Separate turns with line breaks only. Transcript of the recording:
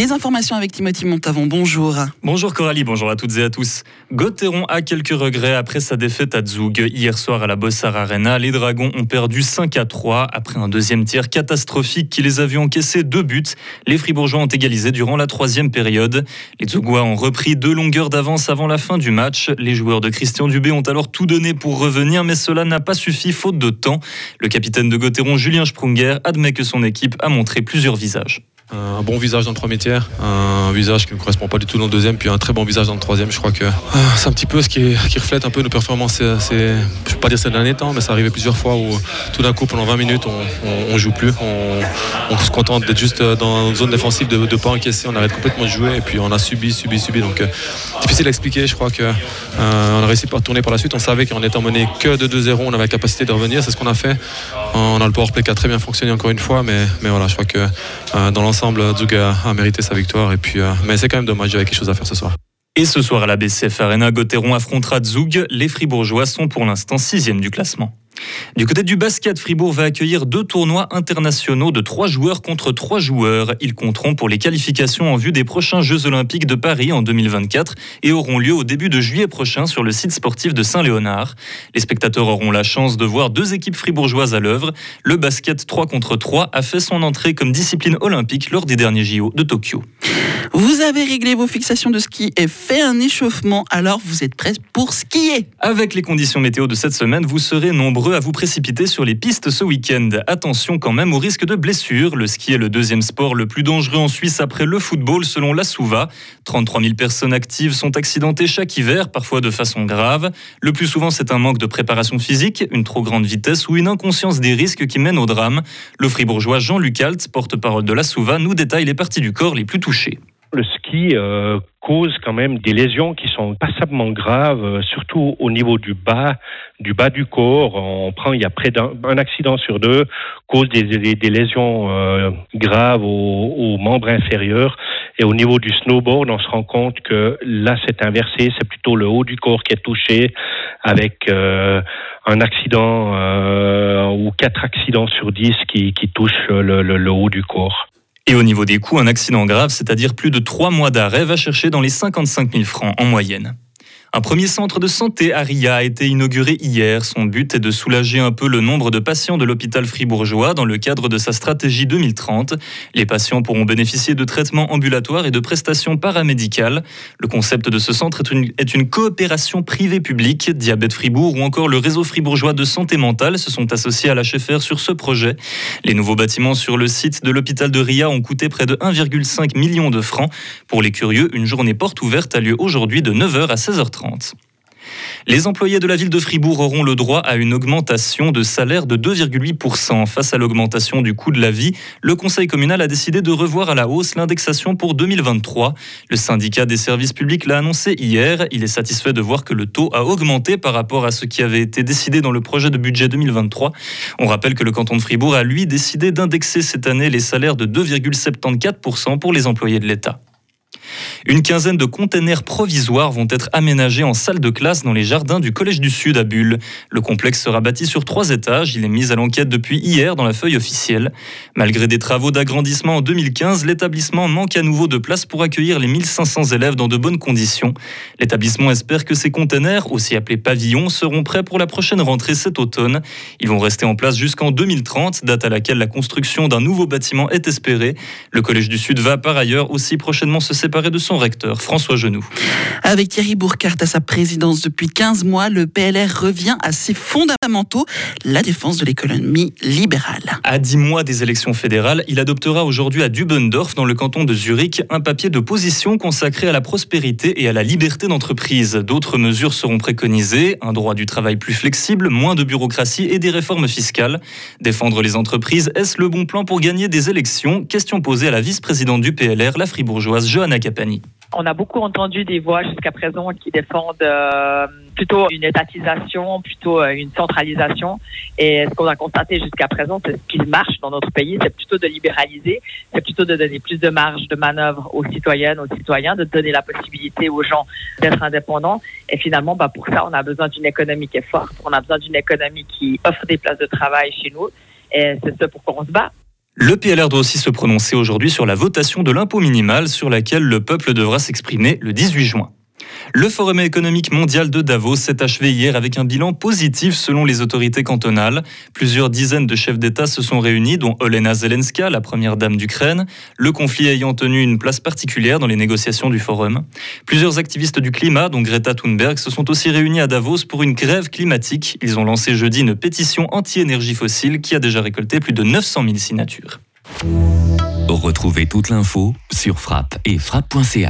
Les informations avec Timothy Montavon, bonjour.
Bonjour Coralie, bonjour à toutes et à tous. Gauthieron a quelques regrets après sa défaite à Zug. Hier soir à la Bossard Arena, les Dragons ont perdu 5 à 3 après un deuxième tir catastrophique qui les a vus deux buts. Les Fribourgeois ont égalisé durant la troisième période. Les Zugois ont repris deux longueurs d'avance avant la fin du match. Les joueurs de Christian Dubé ont alors tout donné pour revenir, mais cela n'a pas suffi faute de temps. Le capitaine de Gauthieron, Julien Sprunger, admet que son équipe a montré plusieurs visages
un bon visage dans le premier tiers, un visage qui ne correspond pas du tout dans le deuxième, puis un très bon visage dans le troisième. Je crois que ah, c'est un petit peu ce qui, reflète un peu nos performances. je ne vais pas dire ces derniers temps, mais ça arrivait plusieurs fois où tout d'un coup, pendant 20 minutes, on, ne joue plus. On, se contente d'être juste dans une zone défensive, de ne pas encaisser. On arrête complètement de jouer et puis on a subi, subi, subi. Donc euh, difficile à expliquer. Je crois qu'on euh, a réussi à retourner par la suite. On savait qu'en étant mené que de 2-0, on avait la capacité de revenir. C'est ce qu'on a fait. On a le powerplay qui a très bien fonctionné encore une fois, mais, mais voilà, je crois que euh, dans l'ensemble, Zug a, mérité sa victoire. Et puis, euh, mais c'est quand même dommage, il y avait quelque chose à faire ce soir.
Et ce soir à la BCF Arena, Gauthieron affrontera Zug. Les Fribourgeois sont pour l'instant sixième du classement. Du côté du basket, Fribourg va accueillir deux tournois internationaux de trois joueurs contre trois joueurs. Ils compteront pour les qualifications en vue des prochains Jeux Olympiques de Paris en 2024 et auront lieu au début de juillet prochain sur le site sportif de Saint-Léonard. Les spectateurs auront la chance de voir deux équipes fribourgeoises à l'œuvre. Le basket 3 contre 3 a fait son entrée comme discipline olympique lors des derniers JO de Tokyo.
Vous avez réglé vos fixations de ski et fait un échauffement, alors vous êtes prêts pour skier?
Avec les conditions météo de cette semaine, vous serez nombreux à vous précipiter sur les pistes ce week-end. Attention quand même au risque de blessure. Le ski est le deuxième sport le plus dangereux en Suisse après le football selon la Souva. 33 000 personnes actives sont accidentées chaque hiver, parfois de façon grave. Le plus souvent, c'est un manque de préparation physique, une trop grande vitesse ou une inconscience des risques qui mènent au drame. Le fribourgeois Jean-Luc Alt, porte-parole de la Souva, nous détaille les parties du corps les plus touchées.
Le ski euh, cause quand même des lésions qui sont passablement graves, euh, surtout au niveau du bas, du bas du corps. On prend, il y a près d'un accident sur deux cause des, des, lésions euh, graves aux, membres inférieurs. Et au niveau du snowboard, on se rend compte que là, c'est inversé. C'est plutôt le haut du corps qui est touché, avec un accident ou quatre accidents sur dix qui, qui touchent le, le haut du corps.
Et au niveau des coûts, un accident grave, c'est-à-dire plus de trois mois d'arrêt, va chercher dans les 55 000 francs en moyenne. Un premier centre de santé à Ria a été inauguré hier. Son but est de soulager un peu le nombre de patients de l'hôpital fribourgeois dans le cadre de sa stratégie 2030. Les patients pourront bénéficier de traitements ambulatoires et de prestations paramédicales. Le concept de ce centre est une, coopération privée-publique. Diabète Fribourg ou encore le réseau fribourgeois de santé mentale se sont associés à la HFR sur ce projet. Les nouveaux bâtiments sur le site de l'hôpital de Ria ont coûté près de 1,5 million de francs. Pour les curieux, une journée porte ouverte a lieu aujourd'hui de 9h à 16h30. Les employés de la ville de Fribourg auront le droit à une augmentation de salaire de 2,8%. Face à l'augmentation du coût de la vie, le conseil communal a décidé de revoir à la hausse l'indexation pour 2023. Le syndicat des services publics l'a annoncé hier. Il est satisfait de voir que le taux a augmenté par rapport à ce qui avait été décidé dans le projet de budget 2023. On rappelle que le canton de Fribourg a lui décidé d'indexer cette année les salaires de 2,74% pour les employés de l'État. Une quinzaine de containers provisoires vont être aménagés en salle de classe dans les jardins du Collège du Sud à Bulle. Le complexe sera bâti sur trois étages. Il est mis à l'enquête depuis hier dans la feuille officielle. Malgré des travaux d'agrandissement en 2015, l'établissement manque à nouveau de place pour accueillir les 1500 élèves dans de bonnes conditions. L'établissement espère que ces containers, aussi appelés pavillons, seront prêts pour la prochaine rentrée cet automne. Ils vont rester en place jusqu'en 2030, date à laquelle la construction d'un nouveau bâtiment est espérée. Le Collège du Sud va par ailleurs aussi prochainement se séparer de son recteur, François Genoux.
Avec Thierry Bourcart à sa présidence depuis 15 mois, le PLR revient à ses fondamentaux, la défense de l'économie libérale.
À 10 mois des élections fédérales, il adoptera aujourd'hui à Dubendorf, dans le canton de Zurich, un papier de position consacré à la prospérité et à la liberté d'entreprise. D'autres mesures seront préconisées, un droit du travail plus flexible, moins de bureaucratie et des réformes fiscales. Défendre les entreprises, est-ce le bon plan pour gagner des élections? Question posée à la vice-présidente du PLR, la fribourgeoise Johanna
on a beaucoup entendu des voix jusqu'à présent qui défendent euh, plutôt une étatisation, plutôt euh, une centralisation. Et ce qu'on a constaté jusqu'à présent, c'est ce qui marche dans notre pays, c'est plutôt de libéraliser, c'est plutôt de donner plus de marge de manœuvre aux citoyennes, aux citoyens, de donner la possibilité aux gens d'être indépendants. Et finalement, bah, pour ça, on a besoin d'une économie qui est forte, on a besoin d'une économie qui offre des places de travail chez nous. Et c'est ce pour quoi on se bat.
Le PLR doit aussi se prononcer aujourd'hui sur la votation de l'impôt minimal sur laquelle le peuple devra s'exprimer le 18 juin. Le Forum économique mondial de Davos s'est achevé hier avec un bilan positif selon les autorités cantonales. Plusieurs dizaines de chefs d'État se sont réunis, dont Olena Zelenska, la première dame d'Ukraine, le conflit ayant tenu une place particulière dans les négociations du Forum. Plusieurs activistes du climat, dont Greta Thunberg, se sont aussi réunis à Davos pour une grève climatique. Ils ont lancé jeudi une pétition anti-énergie fossile qui a déjà récolté plus de 900 000 signatures.
Retrouvez toute l'info sur frappe et frappe.ca.